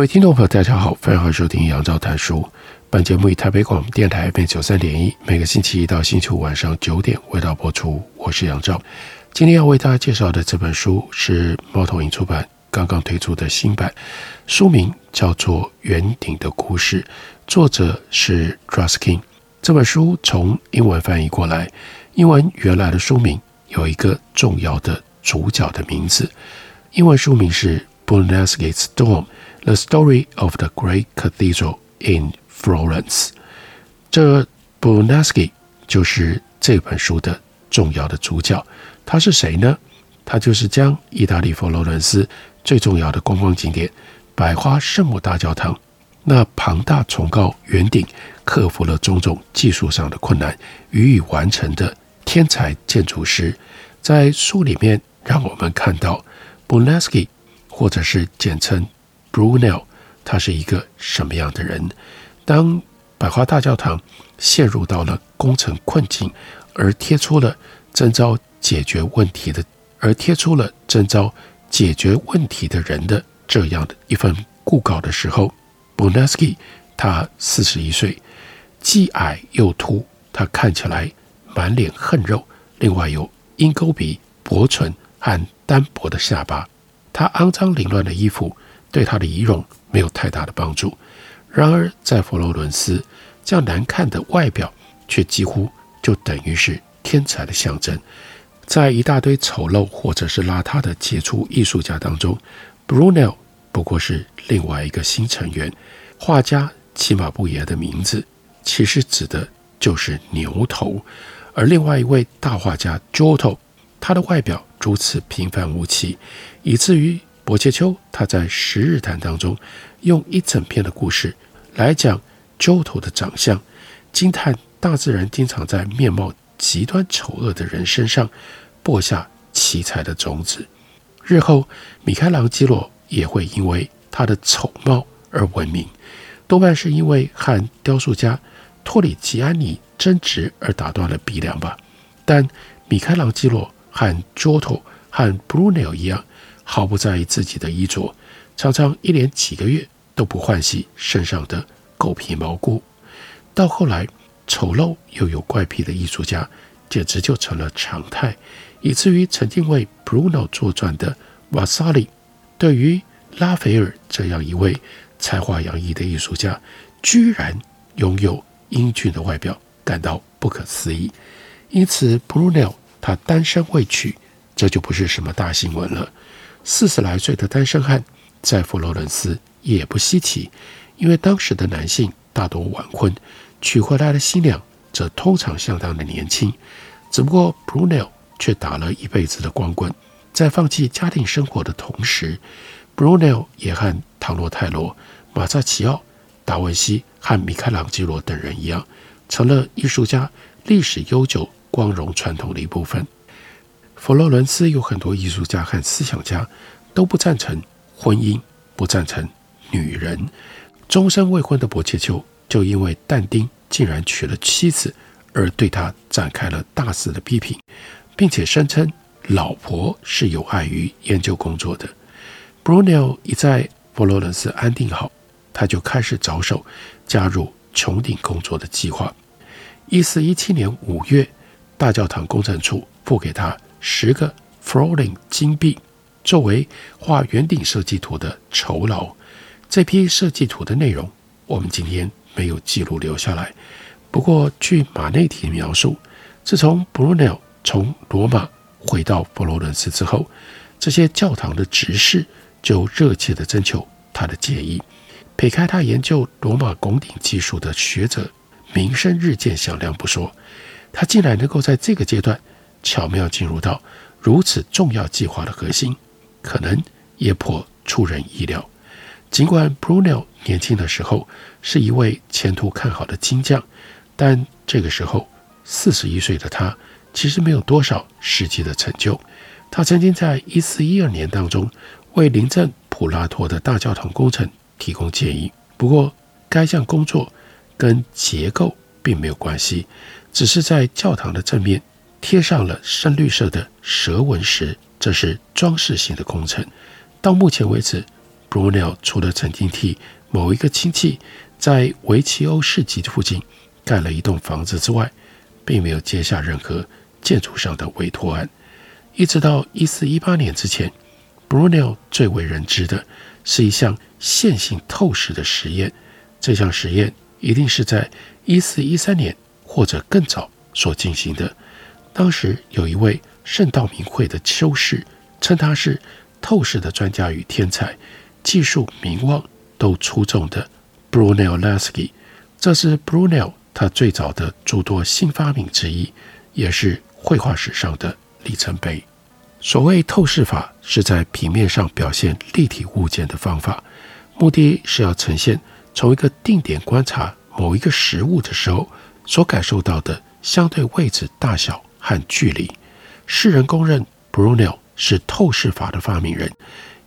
各位听众朋友，大家好，欢迎收听杨照谈书。本节目以台北广播电台 FM 九三点一，每个星期一到星期五晚上九点为大家播出。我是杨照。今天要为大家介绍的这本书是猫头鹰出版刚刚推出的新版，书名叫做《圆顶的故事》，作者是 Druskin。这本书从英文翻译过来，英文原来的书名有一个重要的主角的名字，英文书名是 Brunelleschi's Dome。The Story of the Great Cathedral in Florence。这 Brunelleschi 就是这本书的重要的主角。他是谁呢？他就是将意大利佛罗伦斯最重要的观光景点——百花圣母大教堂，那庞大崇高圆顶，克服了种种技术上的困难，予以完成的天才建筑师。在书里面，让我们看到 Brunelleschi，或者是简称。Brunel，他是一个什么样的人？当百花大教堂陷入到了工程困境，而贴出了征召解决问题的，而贴出了征召解决问题的人的这样的一份诬告的时候，Bonaski 他四十一岁，既矮又秃，他看起来满脸横肉，另外有鹰钩鼻、薄唇和单薄的下巴，他肮脏凌乱的衣服。对他的仪容没有太大的帮助。然而，在佛罗伦斯，这样难看的外表却几乎就等于是天才的象征。在一大堆丑陋或者是邋遢的杰出艺术家当中，Brunel 不过是另外一个新成员。画家齐马布耶的名字其实指的就是牛头，而另外一位大画家 Giotto，他的外表如此平凡无奇，以至于。波切丘他在《十日谈》当中用一整篇的故事来讲 Giotto 的长相，惊叹大自然经常在面貌极端丑恶的人身上播下奇才的种子。日后米开朗基罗也会因为他的丑貌而闻名，多半是因为和雕塑家托里吉安尼争执而打断了鼻梁吧。但米开朗基罗和 Giotto 和 Brunel 一样。毫不在意自己的衣着，常常一连几个月都不换洗身上的狗皮毛菇。到后来，丑陋又有怪癖的艺术家简直就成了常态，以至于曾经为 Bruno 作传的瓦萨里，对于拉斐尔这样一位才华洋溢的艺术家，居然拥有英俊的外表感到不可思议。因此，Bruno 他单身未娶，这就不是什么大新闻了。四十来岁的单身汉在佛罗伦斯也不稀奇，因为当时的男性大多晚婚，娶回来的新娘则通常相当的年轻。只不过 Brunel 却打了一辈子的光棍，在放弃家庭生活的同时，Brunel 也和唐罗泰罗、马萨奇奥、达文西和米开朗基罗等人一样，成了艺术家历史悠久、光荣传统的一部分。佛罗伦斯有很多艺术家和思想家都不赞成婚姻，不赞成女人。终身未婚的波切丘就因为但丁竟然娶了妻子，而对他展开了大肆的批评，并且声称老婆是有碍于研究工作的。Brunel 一在佛罗伦斯安定好，他就开始着手加入穹顶工作的计划。一四一七年五月，大教堂工程处付给他。十个 florin 金币作为画圆顶设计图的酬劳。这批设计图的内容我们今天没有记录留下来。不过，据马内提描述，自从 Brunel 从罗马回到佛罗伦斯之后，这些教堂的执事就热切地征求他的建议。撇开他研究罗马拱顶技术的学者名声日渐响亮不说，他竟然能够在这个阶段。巧妙进入到如此重要计划的核心，可能也颇出人意料。尽管 Brunel 年轻的时候是一位前途看好的金匠，但这个时候四十一岁的他其实没有多少实际的成就。他曾经在一四一二年当中为临阵普拉托的大教堂工程提供建议，不过该项工作跟结构并没有关系，只是在教堂的正面贴上了深绿色的蛇纹石，这是装饰性的工程。到目前为止。Brunel 除了曾经替某一个亲戚在维奇欧市集附近盖了一栋房子之外，并没有接下任何建筑上的委托案。一直到一四一八年之前，Brunel 最为人知的是一项线性透视的实验。这项实验一定是在一四一三年或者更早所进行的。当时有一位圣道明会的修士称他是透视的专家与天才。技术名望都出众的 Brunelleschi，这是 Brunel 他最早的诸多新发明之一，也是绘画史上的里程碑。所谓透视法，是在平面上表现立体物件的方法，目的是要呈现从一个定点观察某一个实物的时候所感受到的相对位置、大小和距离。世人公认 Brunel 是透视法的发明人，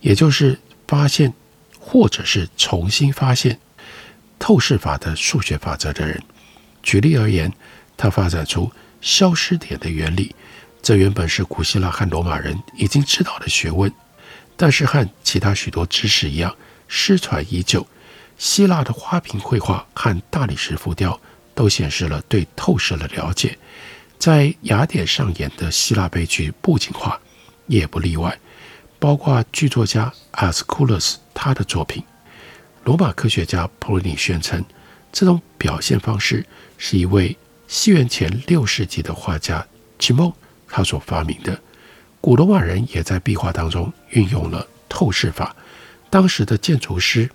也就是。发现，或者是重新发现透视法的数学法则的人。举例而言，他发展出消失点的原理，这原本是古希腊和罗马人已经知道的学问，但是和其他许多知识一样，失传已久。希腊的花瓶绘画和大理石浮雕都显示了对透视的了解，在雅典上演的希腊悲剧布景画也不例外。包括剧作家阿斯库勒斯他的作品，罗马科学家普林尼宣称，这种表现方式是一位西元前六世纪的画家吉蒙他所发明的。古罗马人也在壁画当中运用了透视法。当时的建筑师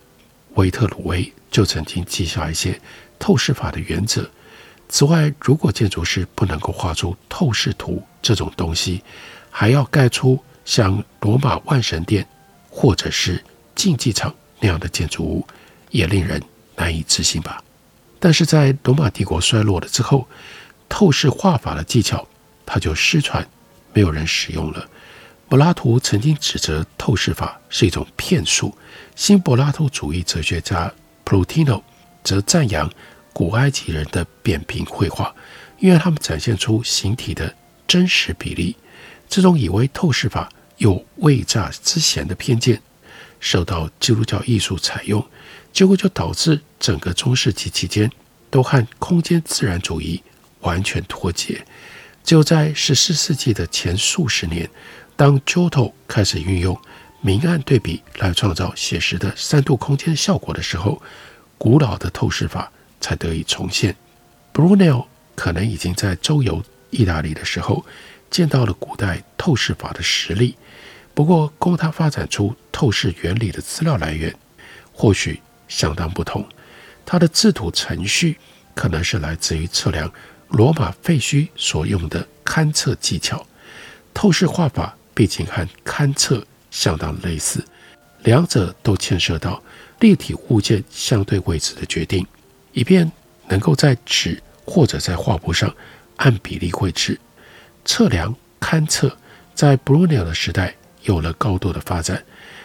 维特鲁威就曾经记下一些透视法的原则。此外，如果建筑师不能够画出透视图这种东西，还要盖出。像罗马万神殿或者是竞技场那样的建筑物，也令人难以置信吧？但是在罗马帝国衰落了之后，透视画法的技巧它就失传，没有人使用了。柏拉图曾经指责透视法是一种骗术，新柏拉图主义哲学家 Plotino 则赞扬古埃及人的扁平绘画，因为他们展现出形体的真实比例。这种以为透视法有未诈之嫌的偏见，受到基督教艺术采用，结果就导致整个中世纪期间都和空间自然主义完全脱节。只有在十四世纪的前数十年，当 Giotto 开始运用明暗对比来创造写实的三度空间效果的时候，古老的透视法才得以重现。Brunel 可能已经在周游意大利的时候见到了古代透视法的实例。不过，供他发展出透视原理的资料来源，或许相当不同。他的制图程序可能是来自于测量罗马废墟所用的勘测技巧。透视画法毕竟和勘测相当类似，两者都牵涉到立体物件相对位置的决定，以便能够在纸或者在画布上按比例绘制。测量勘测在 Brunel 的时代。有了高度的发展，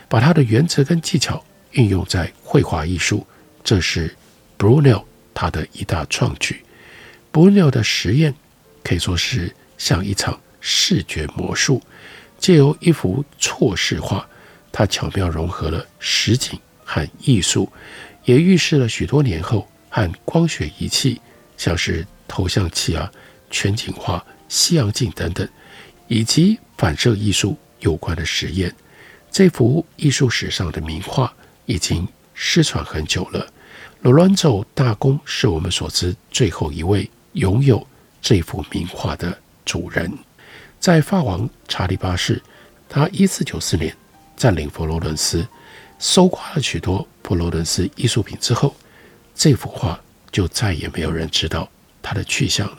把它的原则跟技巧运用在绘画艺术，这是 Brunel 他的一大创举。Brunel 的实验可以说是像一场视觉魔术，借由一幅错视画，他巧妙融合了实景和艺术，也预示了许多年后和光学仪器，像是投像器啊、全景画、西洋镜等等，以及反射艺术。有关的实验，这幅艺术史上的名画已经失传很久了。罗兰佐大公是我们所知最后一位拥有这幅名画的主人。在法王查理八世，他一四九四年占领佛罗伦斯，搜刮了许多佛罗伦斯艺术品之后，这幅画就再也没有人知道它的去向了。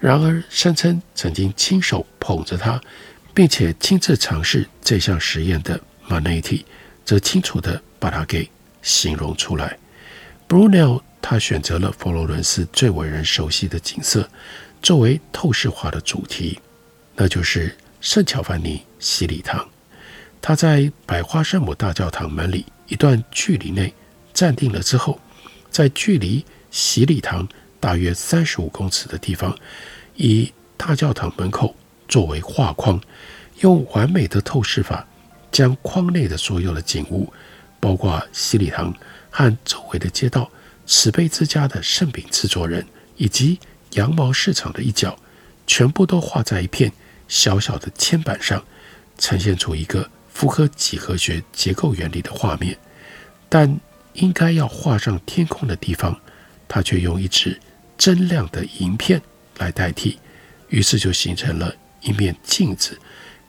然而，声称曾经亲手捧着它。并且亲自尝试这项实验的 Manetti 则清楚地把它给形容出来。Brunel 他选择了佛罗伦斯最为人熟悉的景色作为透视画的主题，那就是圣乔凡尼洗礼堂。他在百花圣母大教堂门里一段距离内站定了之后，在距离洗礼堂大约三十五公尺的地方，以大教堂门口作为画框，用完美的透视法将框内的所有的景物，包括洗礼堂和周围的街道、慈悲之家的圣饼制作人以及羊毛市场的一角，全部都画在一片小小的铅板上，呈现出一个。符合几何学结构原理的画面，但应该要画上天空的地方，他却用一只真亮的银片来代替，于是就形成了一面镜子，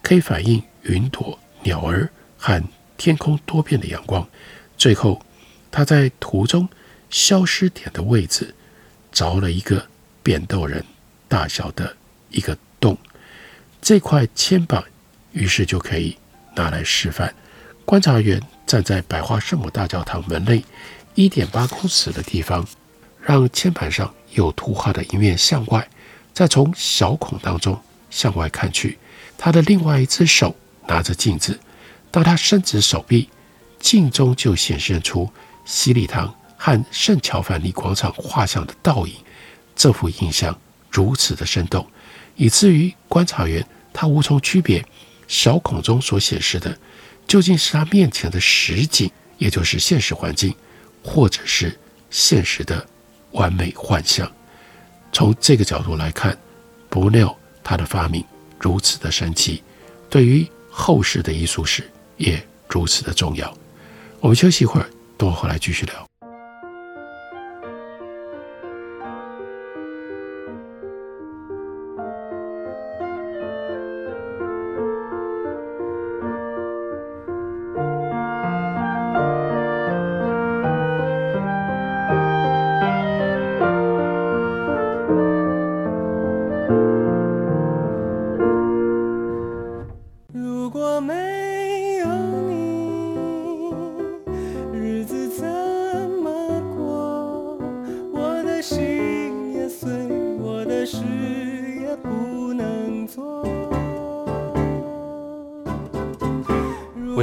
可以反映云朵、鸟儿和天空多变的阳光。最后，他在图中消失点的位置凿了一个扁豆人大小的一个洞，这块铅板于是就可以。拿来示范。观察员站在百花圣母大教堂门内一点八公尺的地方，让铅板上有图画的一面向外，再从小孔当中向外看去。他的另外一只手拿着镜子，当他伸直手臂，镜中就显现出洗礼堂和圣乔凡尼广场画像的倒影。这幅印象如此的生动，以至于观察员他无从区别。小孔中所显示的，究竟是他面前的实景，也就是现实环境，或者是现实的完美幻象？从这个角度来看不料他的发明如此的神奇，对于后世的艺术史也如此的重要。我们休息一会儿，等我回来继续聊。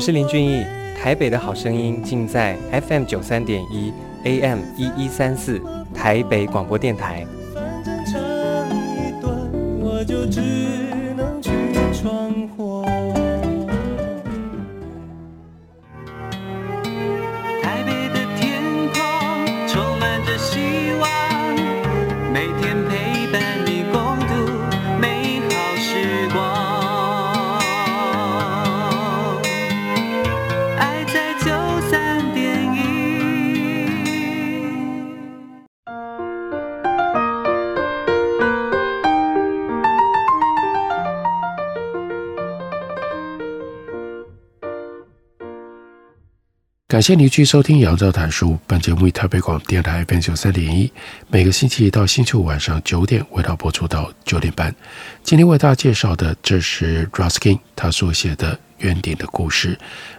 是林俊逸，台北的好声音尽在 FM 九三点一 AM 一一三四台北广播电台。反正一段我就知道感谢您继续收听杨照谈书。本节目以台北广电台 FM 九三点一，每个星期一到星期五晚上九点，为大家播出到九点半。今天为大家介绍的，这是 Ruskin 他所写的《圆顶的故事》。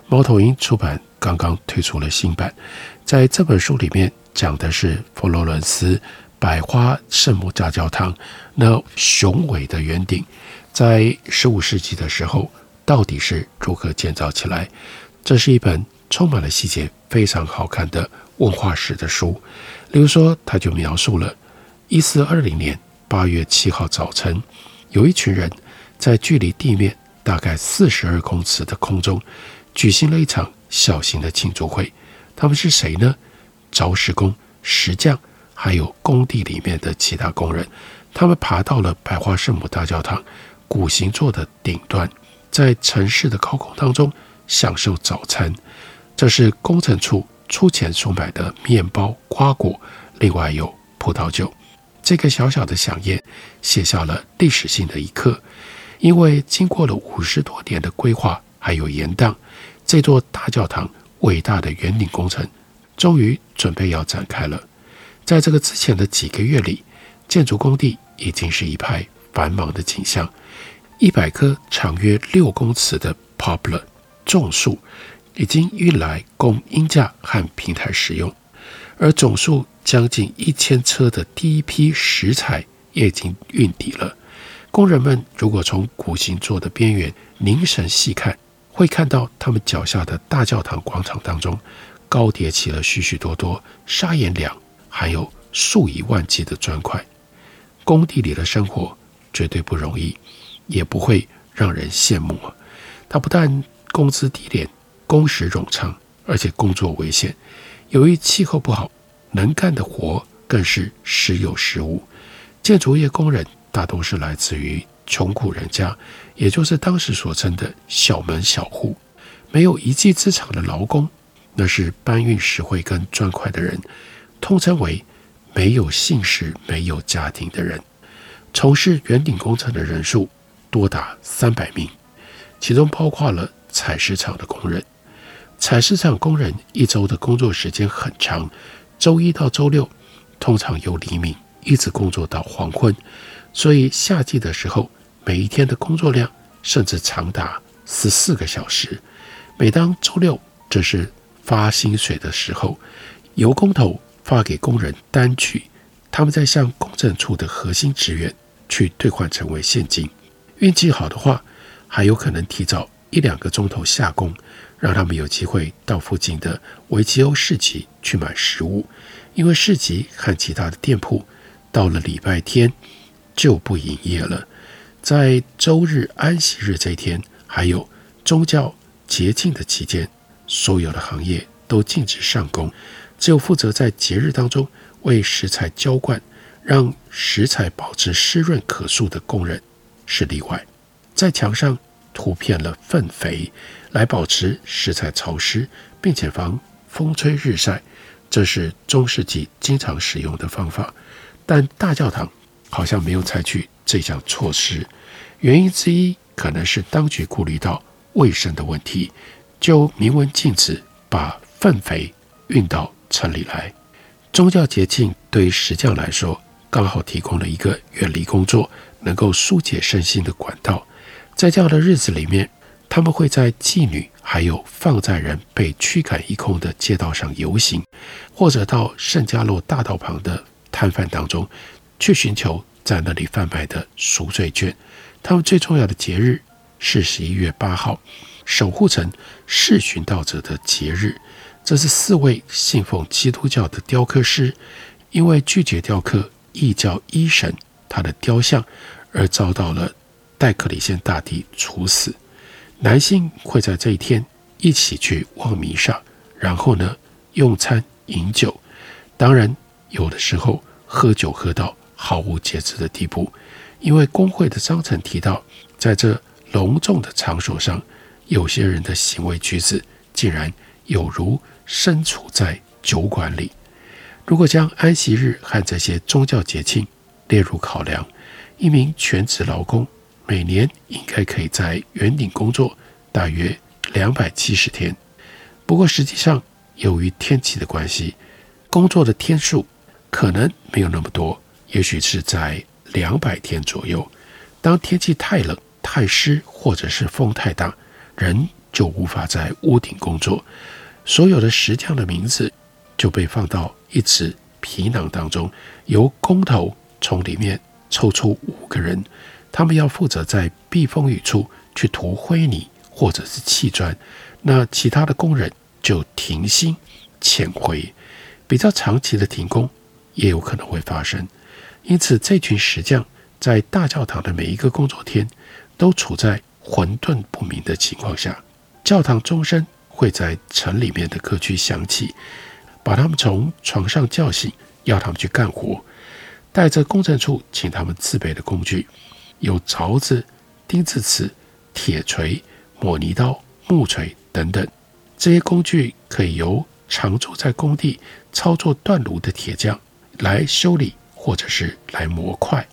猫头鹰出版刚刚推出了新版。在这本书里面，讲的是佛罗伦斯百花圣母大教堂那雄伟的圆顶，在十五世纪的时候，到底是如何建造起来？这是一本。充满了细节、非常好看的文化史的书，例如说，他就描述了一四二零年八月七号早晨，有一群人在距离地面大概四十二公尺的空中举行了一场小型的庆祝会。他们是谁呢？凿石工、石匠，还有工地里面的其他工人。他们爬到了百花圣母大教堂古形座的顶端，在城市的高空当中享受早餐。这是工程处出钱所买的面包、瓜果，另外有葡萄酒。这个小小的响宴写下了历史性的一刻，因为经过了五十多年的规划还有延宕，这座大教堂伟大的圆顶工程终于准备要展开了。在这个之前的几个月里，建筑工地已经是一派繁忙的景象。一百棵长约六公尺的 poplar 种树已经运来供英架和平台使用，而总数将近一千车的第一批石材也已经运抵了。工人们如果从古形座的边缘凝神细看，会看到他们脚下的大教堂广场当中高叠起了许许多多砂岩梁，还有数以万计的砖块。工地里的生活绝对不容易。也不会让人羡慕啊！他不但工资低廉、工时冗长，而且工作危险。由于气候不好，能干的活更是时有时无。建筑业工人大多是来自于穷苦人家，也就是当时所称的小门小户，没有一技之长的劳工，那是搬运石灰跟砖块的人，通称为没有姓氏、没有家庭的人。从事圆顶工程的人数。多达三百名，其中包括了采石场的工人。采石场工人一周的工作时间很长，周一到周六通常由黎明一直工作到黄昏，所以夏季的时候，每一天的工作量甚至长达十四个小时。每当周六，这是发薪水的时候，由工头发给工人单据，他们再向公证处的核心职员去兑换成为现金。运气好的话，还有可能提早一两个钟头下工，让他们有机会到附近的维吉欧市集去买食物。因为市集和其他的店铺到了礼拜天就不营业了。在周日安息日这一天，还有宗教节庆的期间，所有的行业都禁止上工，只有负责在节日当中为食材浇灌，让食材保持湿润可塑的工人。是例外，在墙上涂遍了粪肥，来保持石材潮湿，并且防风吹日晒。这是中世纪经常使用的方法，但大教堂好像没有采取这项措施。原因之一可能是当局顾虑到卫生的问题，就明文禁止把粪肥运到城里来。宗教节庆对于石匠来说，刚好提供了一个远离工作，能够疏解身心的管道，在这样的日子里面，他们会在妓女还有放债人被驱赶一空的街道上游行，或者到圣加洛大道旁的摊贩当中去寻求在那里贩卖的赎罪券。他们最重要的节日是十一月八号，守护城视寻道者的节日。这是四位信奉基督教的雕刻师，因为拒绝雕刻异教医神他的雕像。而遭到了戴克里先大帝处死。男性会在这一天一起去望弥撒，然后呢用餐饮酒，当然有的时候喝酒喝到毫无节制的地步。因为工会的章程提到，在这隆重的场所上，有些人的行为举止竟然有如身处在酒馆里。如果将安息日和这些宗教节庆列入考量，一名全职劳工每年应该可以在圆顶工作大约两百七十天。不过实际上，由于天气的关系，工作的天数可能没有那么多，也许是在两百天左右。当天气太冷、太湿，或者是风太大，人就无法在屋顶工作。所有的石匠的名字就被放到一只皮囊当中，由工头从里面。抽出五个人，他们要负责在避风雨处去涂灰泥或者是砌砖，那其他的工人就停薪遣回。比较长期的停工也有可能会发生，因此这群石匠在大教堂的每一个工作天都处在混沌不明的情况下。教堂钟声会在城里面的各区响起，把他们从床上叫醒，要他们去干活。带着工程处请他们自备的工具，有凿子、钉子尺、铁锤、抹泥刀、木锤等等。这些工具可以由常驻在工地操作锻炉的铁匠来修理，或者是来磨块。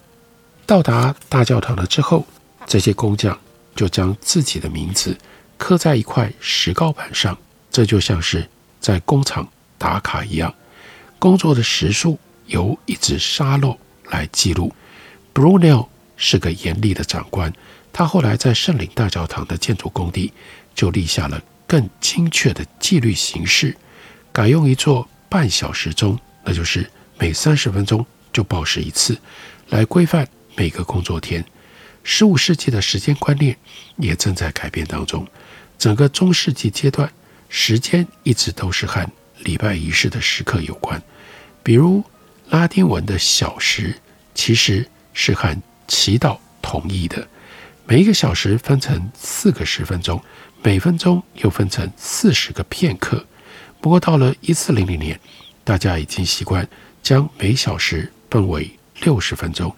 到达大教堂了之后，这些工匠就将自己的名字刻在一块石膏板上，这就像是在工厂打卡一样。工作的时数。由一只沙漏来记录。Brunel 是个严厉的长官，他后来在圣灵大教堂的建筑工地就立下了更精确的纪律形式，改用一座半小时钟，那就是每三十分钟就报时一次，来规范每个工作天。十五世纪的时间观念也正在改变当中。整个中世纪阶段，时间一直都是和礼拜仪式的时刻有关，比如拉丁文的小时其实是和祈祷同意的。每一个小时分成四个十分钟，每分钟又分成四十个片刻。不过到了一四零零年，大家已经习惯将每小时分为六十分钟。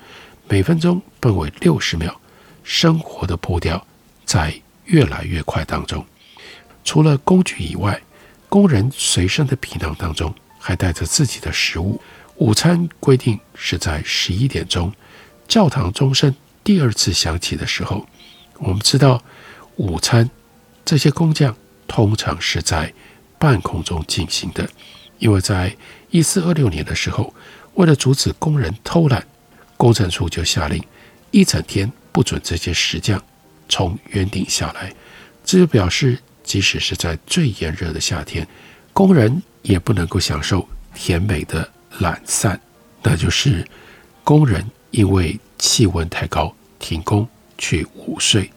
每分钟分为六十秒，生活的步调在越来越快当中。除了工具以外，工人随身的皮囊当中还带着自己的食物。午餐规定是在十一点钟，教堂钟声第二次响起的时候。我们知道，午餐这些工匠通常是在半空中进行的，因为在一四二六年的时候，为了阻止工人偷懒。工程处就下令，一整天不准这些石匠从圆顶下来。这就表示，即使是在最炎热的夏天，工人也不能够享受甜美的懒散，那就是工人因为气温太高停工去午睡。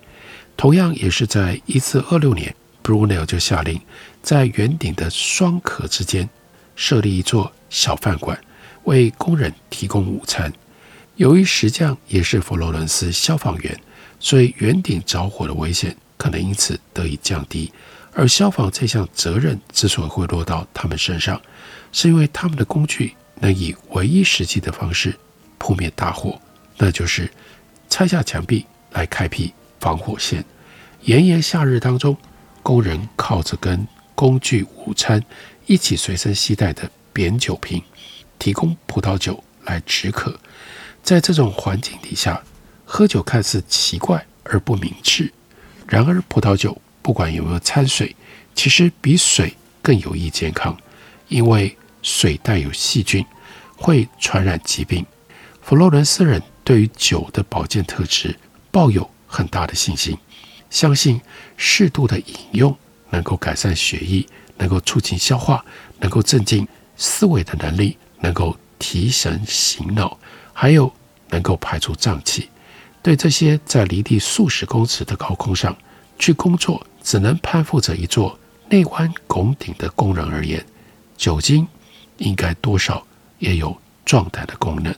同样也是在一四二六年，Brunel 就下令，在圆顶的双壳之间设立一座小饭馆，为工人提供午餐。由于石匠也是佛罗伦斯消防员，所以圆顶着火的危险可能因此得以降低。而消防这项责任之所以会落到他们身上，是因为他们的工具能以唯一实际的方式扑灭大火，那就是拆下墙壁来开辟防火线。炎炎夏日当中，工人靠着跟工具午餐一起随身携带的扁酒瓶，提供葡萄酒来止渴。在这种环境底下，喝酒看似奇怪而不明智。然而，葡萄酒不管有没有掺水，其实比水更有益健康，因为水带有细菌，会传染疾病。佛罗伦斯人对于酒的保健特质抱有很大的信心，相信适度的饮用能够改善血液，能够促进消化，能够镇静思维的能力，能够提神醒脑。还有能够排出胀气，对这些在离地数十公尺的高空上去工作，只能攀附着一座内弯拱顶的工人而言，酒精应该多少也有壮胆的功能。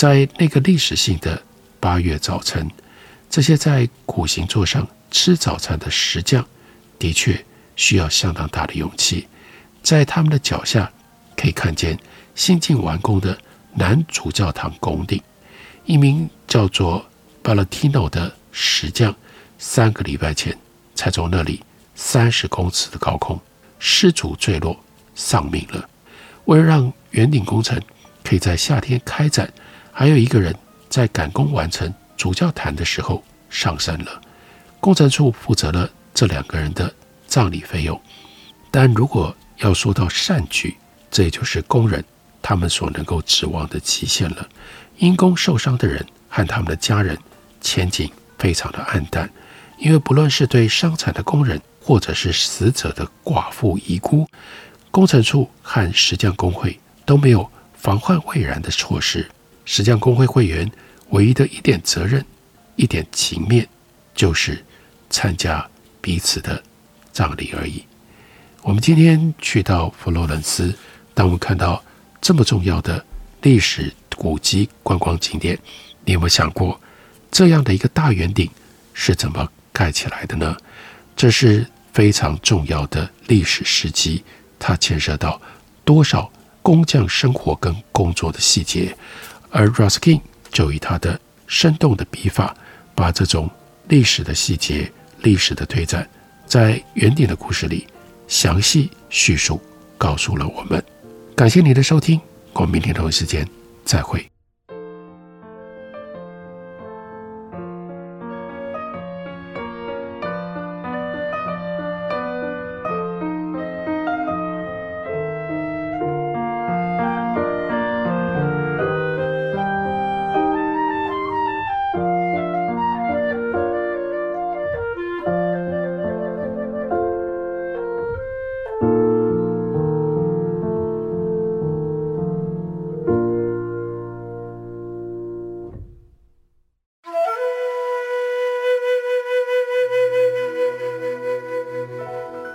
在那个历史性的八月早晨，这些在苦行座上吃早餐的石匠，的确需要相当大的勇气。在他们的脚下，可以看见新近完工的。南主教堂拱顶，一名叫做 Valentino 的石匠，三个礼拜前才从那里三十公尺的高空失足坠落，丧命了。为了让圆顶工程可以在夏天开展，还有一个人在赶工完成主教坛的时候上山了。工程处负责了这两个人的葬礼费用，但如果要说到善举，这也就是工人。他们所能够指望的极限了。因工受伤的人和他们的家人前景非常的黯淡，因为不论是对伤残的工人，或者是死者的寡妇遗孤，工程处和石匠工会都没有防患未然的措施。实际上工会会员唯一的一点责任、一点情面，就是参加彼此的葬礼而已。我们今天去到佛罗伦斯，当我们看到。这么重要的历史古迹观光景点，你有没有想过，这样的一个大圆顶是怎么盖起来的呢？这是非常重要的历史事迹，它牵涉到多少工匠生活跟工作的细节，而 Ruskin 就以他的生动的笔法，把这种历史的细节、历史的推展，在原点的故事里详细叙述，告诉了我们。感谢你的收听，我们明天同一时间再会。